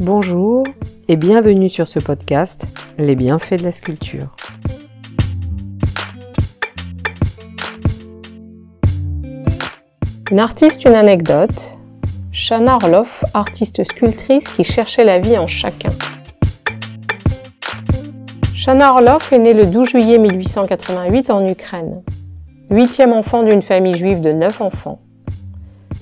Bonjour et bienvenue sur ce podcast Les bienfaits de la sculpture. Une artiste, une anecdote. Shana Orloff, artiste sculptrice qui cherchait la vie en chacun. Shana Orloff est née le 12 juillet 1888 en Ukraine, huitième enfant d'une famille juive de neuf enfants.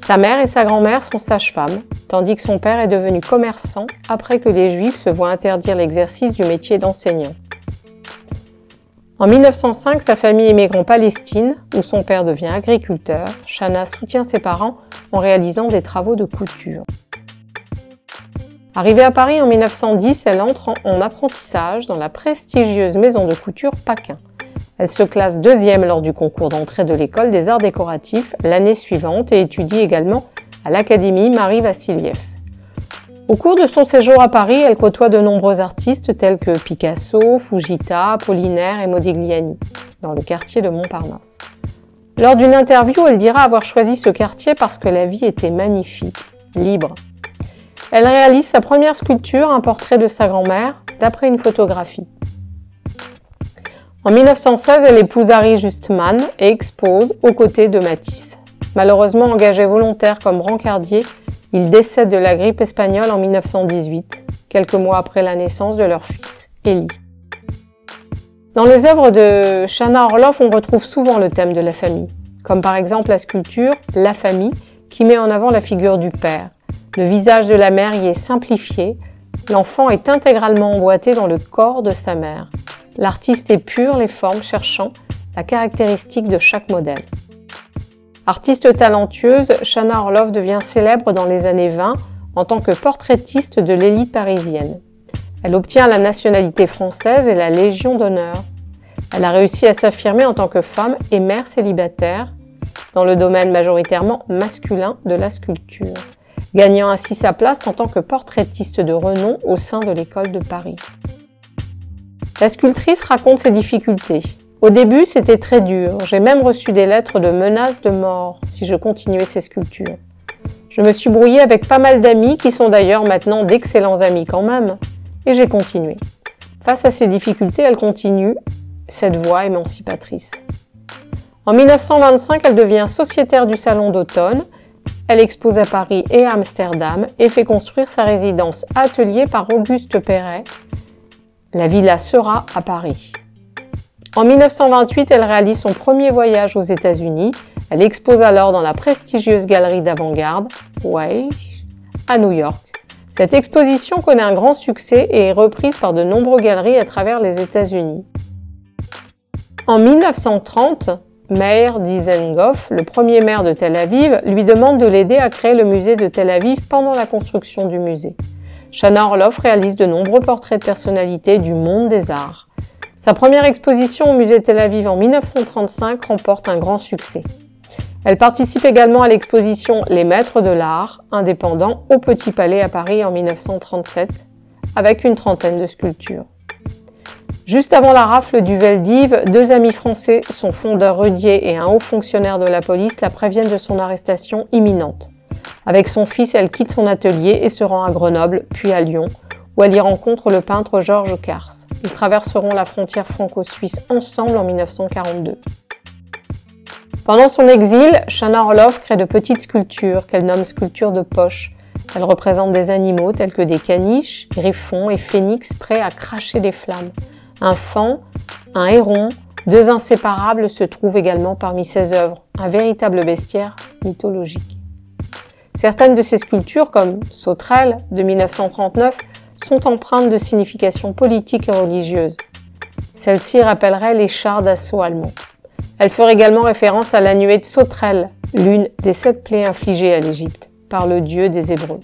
Sa mère et sa grand-mère sont sages-femmes, tandis que son père est devenu commerçant après que les Juifs se voient interdire l'exercice du métier d'enseignant. En 1905, sa famille émigre en Palestine, où son père devient agriculteur. Shana soutient ses parents en réalisant des travaux de couture. Arrivée à Paris en 1910, elle entre en apprentissage dans la prestigieuse maison de couture Paquin. Elle se classe deuxième lors du concours d'entrée de l'école des arts décoratifs l'année suivante et étudie également à l'Académie Marie Vassiliev. Au cours de son séjour à Paris, elle côtoie de nombreux artistes tels que Picasso, Fujita, Apollinaire et Modigliani, dans le quartier de Montparnasse. Lors d'une interview, elle dira avoir choisi ce quartier parce que la vie était magnifique, libre. Elle réalise sa première sculpture, un portrait de sa grand-mère, d'après une photographie. En 1916, elle épouse Harry Justman et expose aux côtés de Matisse. Malheureusement engagé volontaire comme brancardier, il décède de la grippe espagnole en 1918, quelques mois après la naissance de leur fils, Elie. Dans les œuvres de Shana Orloff, on retrouve souvent le thème de la famille, comme par exemple la sculpture La famille, qui met en avant la figure du père. Le visage de la mère y est simplifié, l'enfant est intégralement emboîté dans le corps de sa mère. L'artiste épure les formes cherchant la caractéristique de chaque modèle. Artiste talentueuse, Shana Orloff devient célèbre dans les années 20 en tant que portraitiste de l'élite parisienne. Elle obtient la nationalité française et la Légion d'honneur. Elle a réussi à s'affirmer en tant que femme et mère célibataire dans le domaine majoritairement masculin de la sculpture, gagnant ainsi sa place en tant que portraitiste de renom au sein de l'école de Paris. La sculptrice raconte ses difficultés. Au début, c'était très dur. J'ai même reçu des lettres de menaces de mort si je continuais ces sculptures. Je me suis brouillée avec pas mal d'amis qui sont d'ailleurs maintenant d'excellents amis quand même. Et j'ai continué. Face à ces difficultés, elle continue cette voie émancipatrice. En 1925, elle devient sociétaire du Salon d'automne. Elle expose à Paris et à Amsterdam et fait construire sa résidence atelier par Auguste Perret, la Villa Sera à Paris. En 1928, elle réalise son premier voyage aux États-Unis. Elle expose alors dans la prestigieuse galerie d'avant-garde, Weich, à New York. Cette exposition connaît un grand succès et est reprise par de nombreuses galeries à travers les États-Unis. En 1930, Meir Dizengoff, le premier maire de Tel Aviv, lui demande de l'aider à créer le musée de Tel Aviv pendant la construction du musée. Shana Orloff réalise de nombreux portraits de personnalités du monde des arts. Sa première exposition au musée Tel Aviv en 1935 remporte un grand succès. Elle participe également à l'exposition Les Maîtres de l'Art, indépendant, au Petit Palais à Paris en 1937, avec une trentaine de sculptures. Juste avant la rafle du Veldiv, deux amis français, son fondeur Rudier et un haut fonctionnaire de la police, la préviennent de son arrestation imminente. Avec son fils, elle quitte son atelier et se rend à Grenoble, puis à Lyon, où elle y rencontre le peintre Georges Cars. Ils traverseront la frontière franco-suisse ensemble en 1942. Pendant son exil, Shana Orloff crée de petites sculptures qu'elle nomme sculptures de poche. Elles représentent des animaux tels que des caniches, griffons et phénix prêts à cracher des flammes. Un fan, un héron, deux inséparables se trouvent également parmi ses œuvres, un véritable bestiaire mythologique. Certaines de ces sculptures, comme Sauterelle de 1939, sont empreintes de signification politique et religieuse. Celle-ci rappellerait les chars d'assaut allemands. Elle ferait également référence à la nuée de Sauterelle, l'une des sept plaies infligées à l'Égypte par le dieu des Hébreux.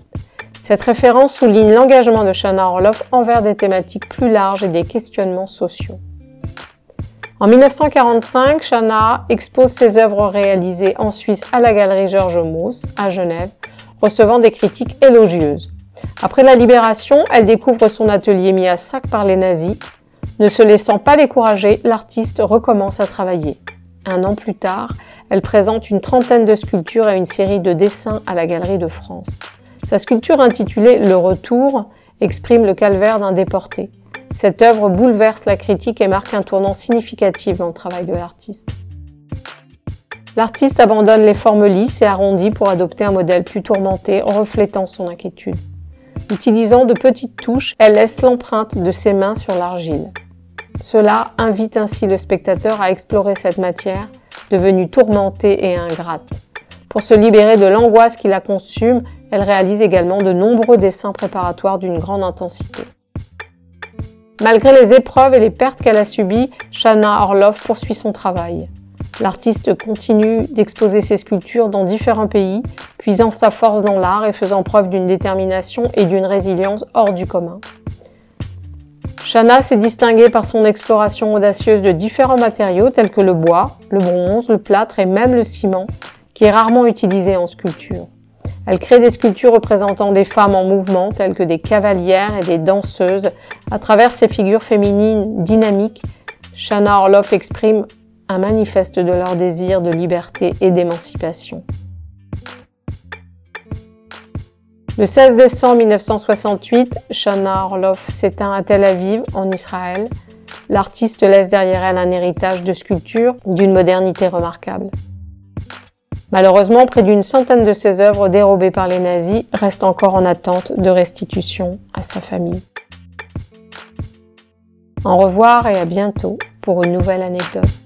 Cette référence souligne l'engagement de Shana Orloff envers des thématiques plus larges et des questionnements sociaux. En 1945, Shana expose ses œuvres réalisées en Suisse à la galerie Georges Mauss, à Genève, recevant des critiques élogieuses. Après la libération, elle découvre son atelier mis à sac par les nazis. Ne se laissant pas décourager, l'artiste recommence à travailler. Un an plus tard, elle présente une trentaine de sculptures et une série de dessins à la Galerie de France. Sa sculpture intitulée Le Retour exprime le calvaire d'un déporté. Cette œuvre bouleverse la critique et marque un tournant significatif dans le travail de l'artiste. L'artiste abandonne les formes lisses et arrondies pour adopter un modèle plus tourmenté en reflétant son inquiétude. Utilisant de petites touches, elle laisse l'empreinte de ses mains sur l'argile. Cela invite ainsi le spectateur à explorer cette matière, devenue tourmentée et ingrate. Pour se libérer de l'angoisse qui la consume, elle réalise également de nombreux dessins préparatoires d'une grande intensité. Malgré les épreuves et les pertes qu'elle a subies, Shana Orlov poursuit son travail. L'artiste continue d'exposer ses sculptures dans différents pays, puisant sa force dans l'art et faisant preuve d'une détermination et d'une résilience hors du commun. Shana s'est distinguée par son exploration audacieuse de différents matériaux tels que le bois, le bronze, le plâtre et même le ciment, qui est rarement utilisé en sculpture. Elle crée des sculptures représentant des femmes en mouvement, telles que des cavalières et des danseuses. À travers ces figures féminines dynamiques, Shana Orloff exprime un manifeste de leur désir de liberté et d'émancipation. Le 16 décembre 1968, Shana Orloff s'éteint à Tel Aviv, en Israël. L'artiste laisse derrière elle un héritage de sculpture d'une modernité remarquable. Malheureusement, près d'une centaine de ses œuvres dérobées par les nazis restent encore en attente de restitution à sa famille. Au revoir et à bientôt pour une nouvelle anecdote.